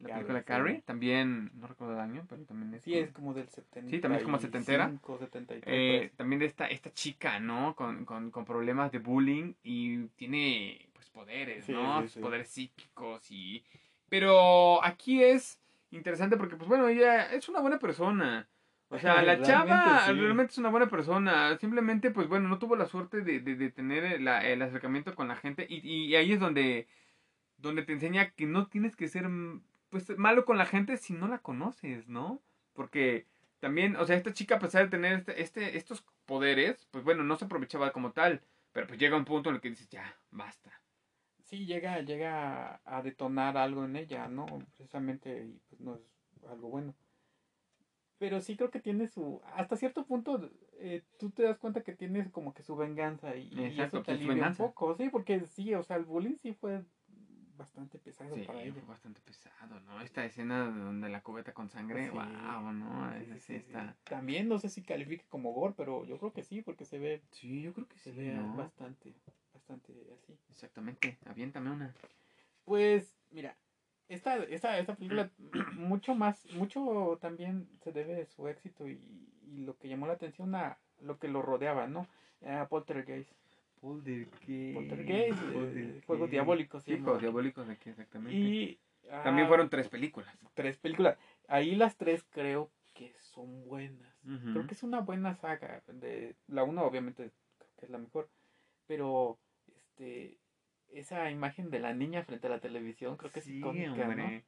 la Carrie, película sí. Carrie, también, no recuerdo el año, pero también es... Sí, como- es como del 70. Sí, también es como setentera. 73. eh, también de esta, esta chica, ¿no? Con, con, con problemas de bullying y tiene, pues, poderes, Sí, ¿no? sí. Poderes psíquicos y... Pero aquí es interesante porque, pues, bueno, ella es una buena persona. O sea, la Realmente chava sí. realmente es una buena persona. Simplemente, pues bueno, no tuvo la suerte de, de, de tener el, la- el acercamiento con la gente. Y, y ahí es donde, donde te enseña que no tienes que ser pues malo con la gente si no la conoces, ¿no? Porque también, o sea, esta chica, a pesar de tener este, este, estos poderes, pues bueno, no se aprovechaba como tal. Pero pues llega un punto en el que dices, ya, basta. Sí, llega, llega a detonar algo en ella, ¿no? Precisamente, y pues no es algo bueno. Pero sí creo que tiene su... Hasta cierto punto, eh, tú te das cuenta que tiene como que su venganza y, y Exacto, eso te alivia un poco. Sí, porque sí, o sea, el bullying sí fue bastante pesado Sí, para ella. fue bastante pesado, ¿no? Esta escena donde la cubeta con sangre, Sí. wow, ¿no? Sí, está... También no sé si califique como gore, pero yo creo que sí, porque se ve, Sí, yo creo que se sí, ve ¿no? bastante, bastante así. Exactamente, aviéntame una. Pues, mira, esta, esta, esta película mucho más, mucho también se debe de su éxito y, y lo que llamó la atención a lo que lo rodeaba, ¿no? A Poltergeist. Poltergeist. Poltergeist, eh, Juegos Diabólicos. Sí. Juegos Diabólicos aquí, exactamente. Y ah, También fueron tres películas. tres películas. Ahí las tres creo que son buenas. Creo que es una buena saga. De, la uno obviamente creo que es la mejor. Pero este esa imagen de la niña frente a la televisión creo que es Sí, icónica, ¿no?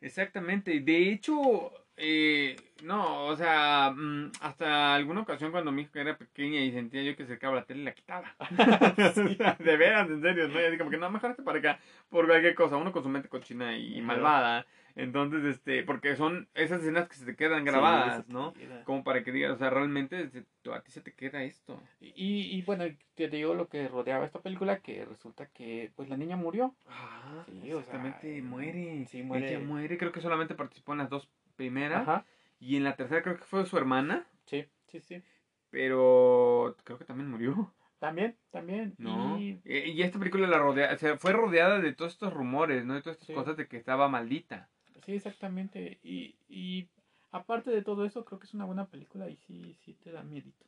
Exactamente. De hecho, eh, no, o sea, mm, hasta alguna ocasión cuando mi hija era pequeña y sentía yo que se acercaba la tele, la quitaba. de veras, en serio, ¿no? Y así como que no, mejor para acá por cualquier cosa. Uno con su mente cochina y malvada. Entonces, este, porque son esas escenas que se te quedan grabadas, ¿no? Como para que digas, o sea, realmente a ti se te queda esto. Y, y bueno, te digo lo que rodeaba esta película, que resulta que pues la niña murió. Ah, Sí, o sea, exactamente, muere. sí, muere. Ella muere, creo que solamente participó en las dos primeras. Ajá. Y en la tercera creo que fue su hermana, Sí, sí, sí. pero creo que también murió, También, también. ¿no? Y Y, y esta película la rodea, o sea, fue rodeada de todos estos rumores, ¿no? De todas estas Sí. cosas de que estaba maldita. Sí, exactamente. Y, y aparte de todo eso, creo que es una buena película y sí, sí te da miedito.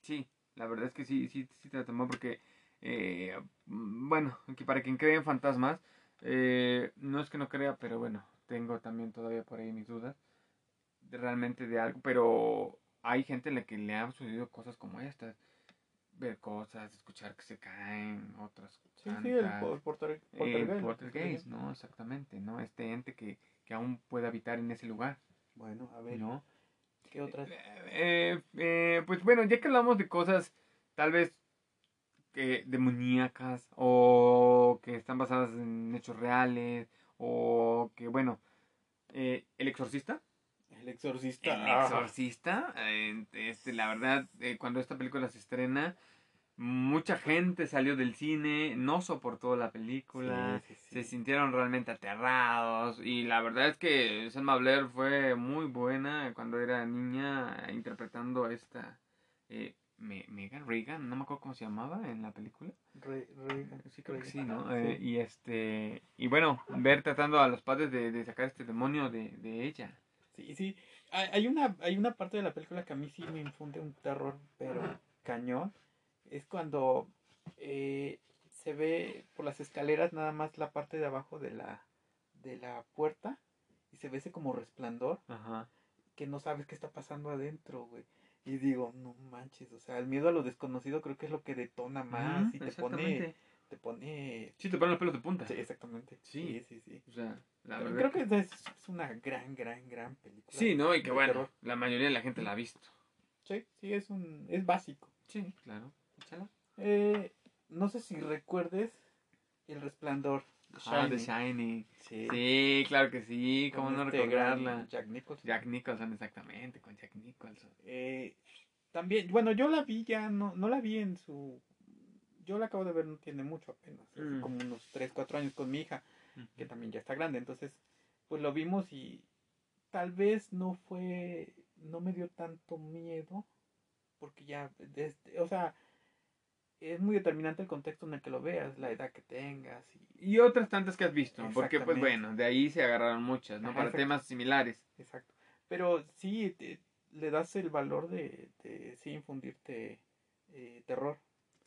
Sí, la verdad es que sí, sí, sí te la tomó porque, eh, mm, bueno, para quien cree en fantasmas, eh, no es que no crea, pero bueno, tengo también todavía por ahí mis dudas de realmente de algo, pero hay gente a la que le han sucedido cosas como estas, ver cosas, escuchar que se caen, otras Sí, sí, el, tantas. po- el porter, Eh, poltergeist, ¿no? Exactamente, ¿no? Este ente que, que aún puede habitar en ese lugar, Bueno, a ver, ¿no? ¿qué otras? Eh, eh, pues bueno, ya que hablamos de cosas tal vez que demoníacas o que están basadas en hechos reales o que bueno, eh, El Exorcista. El exorcista. El Exorcista, eh, este, la verdad, eh, cuando esta película se estrena, Mucha gente salió del cine, no soportó la película, Sí, sí, sí. se sintieron realmente aterrados y la verdad es que Selma Blair fue muy buena cuando era niña interpretando a esta eh, Me- Megan Reagan, no me acuerdo cómo se llamaba en la película. Re- Reagan, Sí, creo que sí. ¿no? Eh, y este y bueno, ver tratando a los padres de, de sacar este demonio de, de ella. Sí, sí. Hay, hay una, hay una parte de la película que a mí sí me infunde un terror, pero cañón. Es cuando eh, se ve por las escaleras nada más la parte de abajo de la, de la puerta y se ve ese como resplandor Ajá. que no sabes qué está pasando adentro, güey. Y digo, no manches, o sea, el miedo a lo desconocido creo que es lo que detona más Ujú, y te pone, te pone... Sí, te ponen los pelos de punta. Sí, exactamente. Sí. sí, sí. sí. O sea, la Creo, verdad. creo que es, es una gran, gran, gran película. Sí, ¿no? Y que bueno, terror. la mayoría de la gente la ha visto. Sí, sí, es un, es básico. Sí, claro. Eh, no sé si recuerdes El Resplandor. The Ah, The Shining. Sí. Sí, claro que sí. con ¿Cómo no este recordarla? Jack Nicholson. Jack Nicholson, exactamente, con Jack Nicholson. Eh, también, bueno, yo la vi ya, no, no la vi en su... Yo la acabo de ver, no tiene mucho apenas, Mm. como unos 3, 4 años con mi hija, que también ya está grande, entonces, pues lo vimos y tal vez no fue, no me dio tanto miedo, porque ya, desde, o sea, es muy determinante el contexto en el que lo veas, la edad que tengas. Y, Y otras tantas que has visto, porque pues bueno, de ahí se agarraron muchas, ¿no? Ajá, Para exacto. temas similares. exacto. Pero sí, te- le das el valor de, de sí infundirte eh, terror.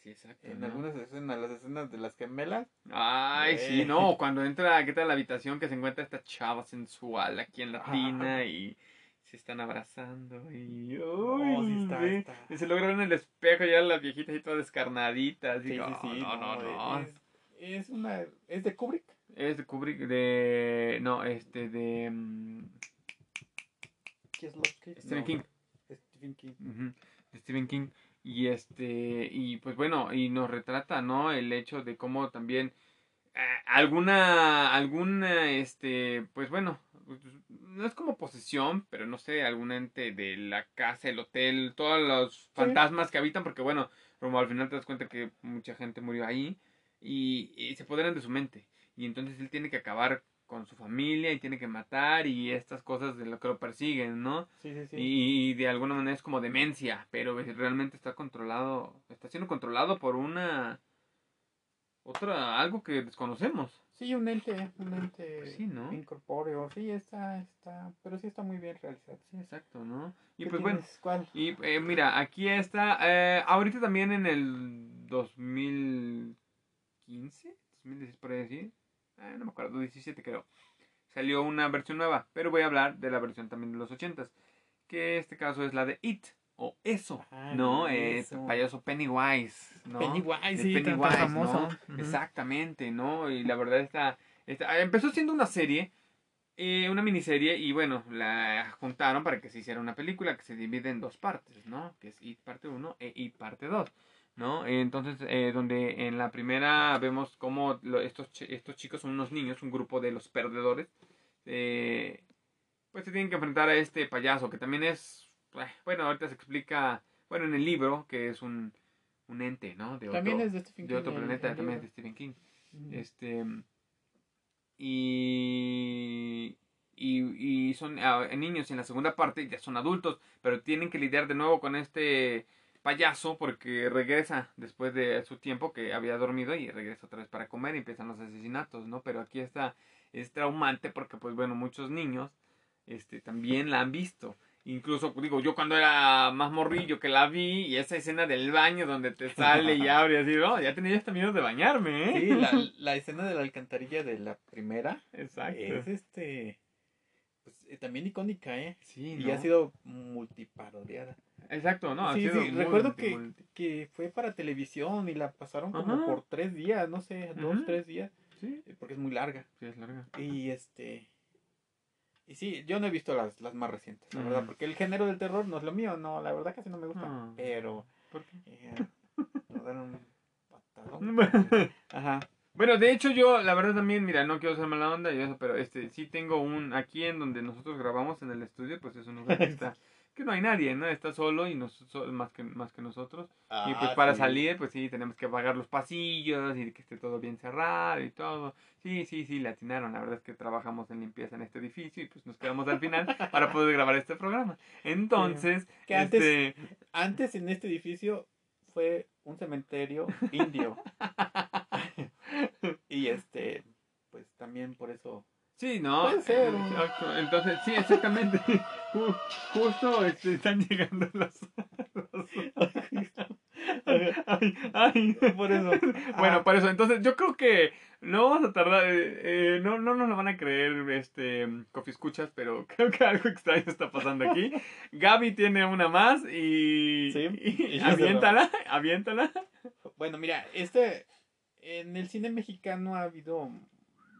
Sí, exacto. En ¿no? algunas escenas, las escenas de las gemelas, Ay, sí, Eh. no, cuando entra, ¿qué tal la habitación que se encuentra esta chava sensual aquí en la tina y se están abrazando y... Uy, sí está- está. y se logra ver en el espejo ya las viejitas y todas descarnaditas. sí, y, sí, sí, no, no, no. Es, es una, es de Kubrick. Es de Kubrick, de... No, este, de... Kieslowski. Stephen No, King. Stephen King. Ujú, de Stephen King. Y este, y pues bueno, y nos retrata, ¿no? El hecho de cómo también eh, alguna, alguna, este, pues bueno, no es como posesión, pero no sé, algún ente de la casa, el hotel, todos los fantasmas que habitan, porque bueno, como al final te das cuenta que mucha gente murió ahí y, y se apoderan de su mente. Y entonces él tiene que acabar con su familia y tiene que matar y estas cosas de lo que lo persiguen, ¿no? Sí, sí, sí. Y, de alguna manera es como demencia, pero realmente está controlado, está siendo controlado por una otra algo que desconocemos. Sí, un ente, un ente Sí, ¿no? incorpóreo. Sí, está, está, pero sí está muy bien realizado. Sí, exacto, ¿no? Y ¿Qué pues bueno? ¿Cuál? y eh, mira, aquí está, eh, ahorita también en el 2015, 2016 por ahí decir, eh, no me acuerdo, 17 creo, salió una versión nueva, pero voy a hablar de la versión también de los 80s, que este caso es la de It, o Eso, Ah, ¿no? Eh, payaso Pennywise, ¿no? Pennywise, sí, tan Pennywise, famoso. ¿no? Exactamente, ¿no? Y la verdad está, está- empezó siendo una serie, eh, una miniserie, y bueno, la juntaron para que se hiciera una película que se divide en dos partes, ¿no? Que es It parte 1 e It parte 2, ¿no? Entonces, eh, donde en la primera vemos cómo lo- estos, estos chicos son unos niños, un grupo de los perdedores, eh, pues se tienen que enfrentar a este payaso, que también es, bueno, ahorita se explica, bueno, en el libro, que es un, un ente, ¿no? De También otro, es de Stephen de King. otro el- planeta, el también es de. Stephen King. Este. Y. Y, y son ah, niños y en la segunda parte ya son adultos, pero tienen que lidiar de nuevo con este payaso porque regresa después de su tiempo que había dormido y regresa otra vez para comer y empiezan los asesinatos, ¿no? Pero aquí está, es traumante porque pues bueno, muchos niños este, también la han visto. Incluso, digo, yo cuando era más morrillo que la vi y esa escena del baño donde te sale y abre así, no, ya tenía hasta miedo de bañarme, ¿eh? Sí, la, la escena de la alcantarilla de la primera Exacto. es este pues, eh, también icónica, ¿eh? Sí, Y ¿no? ha sido multiparodiada. Exacto, no, ha sí, sido sí, muy recuerdo multi- que, multi- que fue para televisión y la pasaron como Ajá. por tres días, no sé, dos, tres días, Sí, eh, porque es muy larga. sí, es larga. Y este. Y sí, yo no he visto las, las más recientes, la Mm. verdad, porque el género del terror no es lo mío, no, la verdad casi no me gusta. Ah. Pero. ¿Por qué? eh, nos dan un patadón. Ajá. Bueno, de hecho yo, la verdad también, mira, no quiero ser mala onda y eso, pero este, sí tengo un, aquí en donde nosotros grabamos en el estudio, pues es un lugar que está que no hay nadie, ¿no? Está solo y nos, so- más, que, más que nosotros. y Ah, pues para sí. salir, pues sí, tenemos que apagar los pasillos y que esté todo bien cerrado y todo. Sí, sí, sí, le atinaron. La verdad es que trabajamos en limpieza en este edificio y pues nos quedamos al final para poder grabar este programa. Entonces, Que antes- este, Antes en este edificio fue un cementerio indio. y este, pues también por eso. Sí, ¿no? Puede ser. Exacto. Entonces, sí, exactamente. Ju- Justo este, están llegando los... los- Ay, ay. Por eso. Bueno, por eso, entonces yo creo que no vamos a tardar, eh, eh, no, no nos lo van a creer, este, Coffee Escuchas, pero creo que algo extraño está pasando aquí. Gaby tiene una más y, Sí, y y aviéntala, aviéntala. Bueno, mira, este. En el cine mexicano ha habido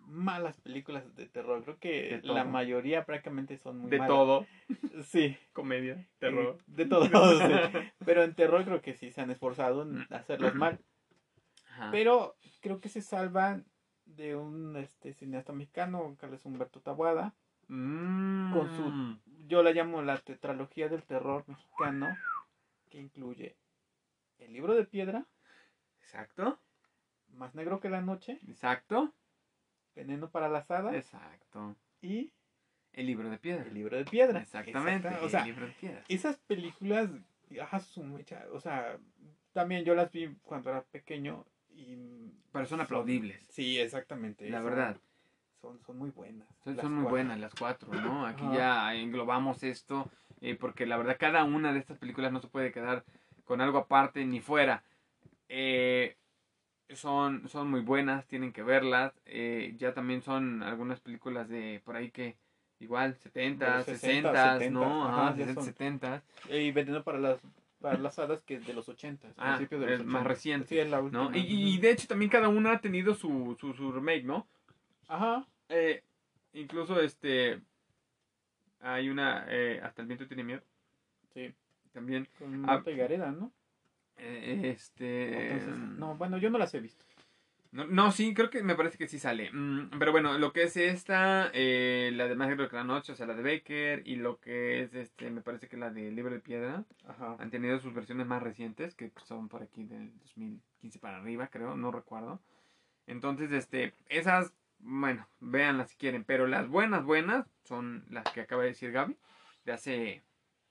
malas películas de terror. Creo que la mayoría prácticamente son muy De malas. todo, Sí. comedia, terror. eh, De todo. sí. Pero en terror creo que sí se han esforzado en hacerlos mal. Ajá. Pero creo que se salvan de un este, cineasta mexicano, Carlos Humberto Tabuada. Mm. con su- Yo la llamo la tetralogía del terror mexicano, que incluye El libro de piedra, Exacto, Más negro que la noche, exacto, Veneno para las hadas exacto. y El libro de piedra. El libro de piedra. Exactamente, Exacta- O el sea, libro de piedra. esas películas, su mecha, o sea, también yo las vi cuando era pequeño y... Pero son aplaudibles. Sí, exactamente. La son- verdad. Son, son muy buenas. Son, son muy cuatro. buenas las cuatro, ¿no? Aquí Ajá. ya englobamos esto, eh, porque la verdad cada una de estas películas no se puede quedar con algo aparte ni fuera. Eh, son, son muy buenas, tienen que verlas. eh, ya también son algunas películas de por ahí que igual 70, De los 60, 60, 70, ¿no? ajá, Ajá, ya 60, son. 70. Y Veneno para las, para las hadas, que es de los 80. Ah, principios de los es más 80. reciente, Sí, es la última. ¿no? Y, y de hecho también cada una ha tenido su, su, su remake, ¿no? Ajá. Eh, incluso este hay una eh, hasta el viento tiene miedo Sí. también Con Ah, Marta Gareda, ¿no? Eh, este Entonces, no, bueno, yo no las he visto. no, no, sí creo que me parece que sí sale Mm, pero bueno lo que es esta eh, la de Más Negro que la Noche o sea la de Baker y lo que es este me parece que la de Libro de Piedra Ajá. han tenido sus versiones más recientes que son por aquí del 2015 para arriba creo no recuerdo entonces este esas bueno véanlas si quieren pero las buenas buenas son las que acaba de decir Gaby de hace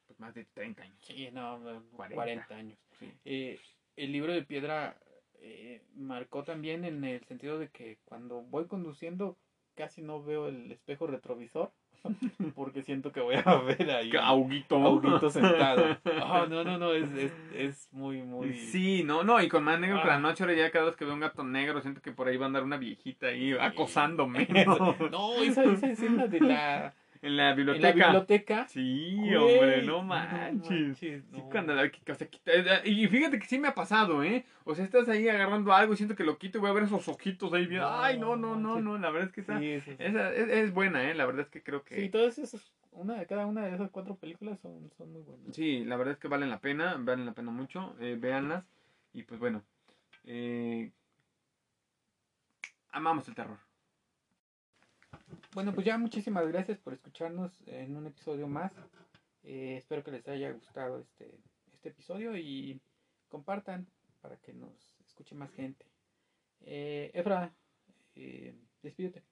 pues, más de 30 años Sí, no, no, 40. 40, años. Sí. Eh, el libro de piedra eh, marcó también en el sentido de que cuando voy conduciendo casi no veo el espejo retrovisor porque siento que voy a ver ahí Auguito. Auguito sentado. Ah, no, no, no, es, es, es muy, muy... Sí, no, no, y con más negro que la Ah. noche, ahora ya cada vez que veo un gato negro, siento que por ahí va a andar una viejita ahí acosándome. No, esa, esa escena de la, en la en biblioteca. la biblioteca. Sí, Güey, hombre, no no manches. Sí, cuando la- o sea, quita- eh, y fíjate que sí me ha pasado, ¿eh? O sea, estás ahí agarrando algo y siento que lo quito y voy a ver esos ojitos ahí bien. No, Ay, no, no, no, no, la verdad es que. Sí. Esa es, es buena, ¿eh? La verdad es que creo que... Sí, todas esas, una de cada una de esas cuatro películas son, son muy buenas. Sí, la verdad es que valen la pena, valen la pena mucho, eh, véanlas y pues bueno, eh, amamos el terror. Bueno, pues ya muchísimas gracias por escucharnos en un episodio más. Eh, espero que les haya gustado este, este episodio y compartan para que nos escuche más gente. Eh, Efra, eh, despídete.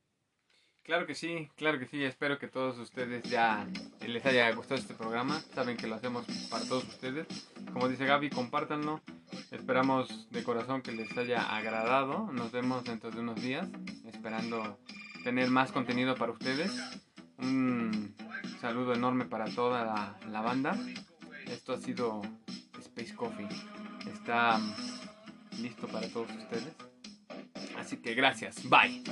Claro que sí, claro que sí, espero que todos ustedes ya les haya gustado este programa, saben que lo hacemos para todos ustedes. Como dice Gaby, compártanlo, esperamos de corazón que les haya agradado, nos vemos dentro de unos días, esperando tener más contenido para ustedes. Un saludo enorme para toda la, la banda. Esto ha sido Space Coffee. Está mm, listo para todos ustedes. Así que gracias. Bye.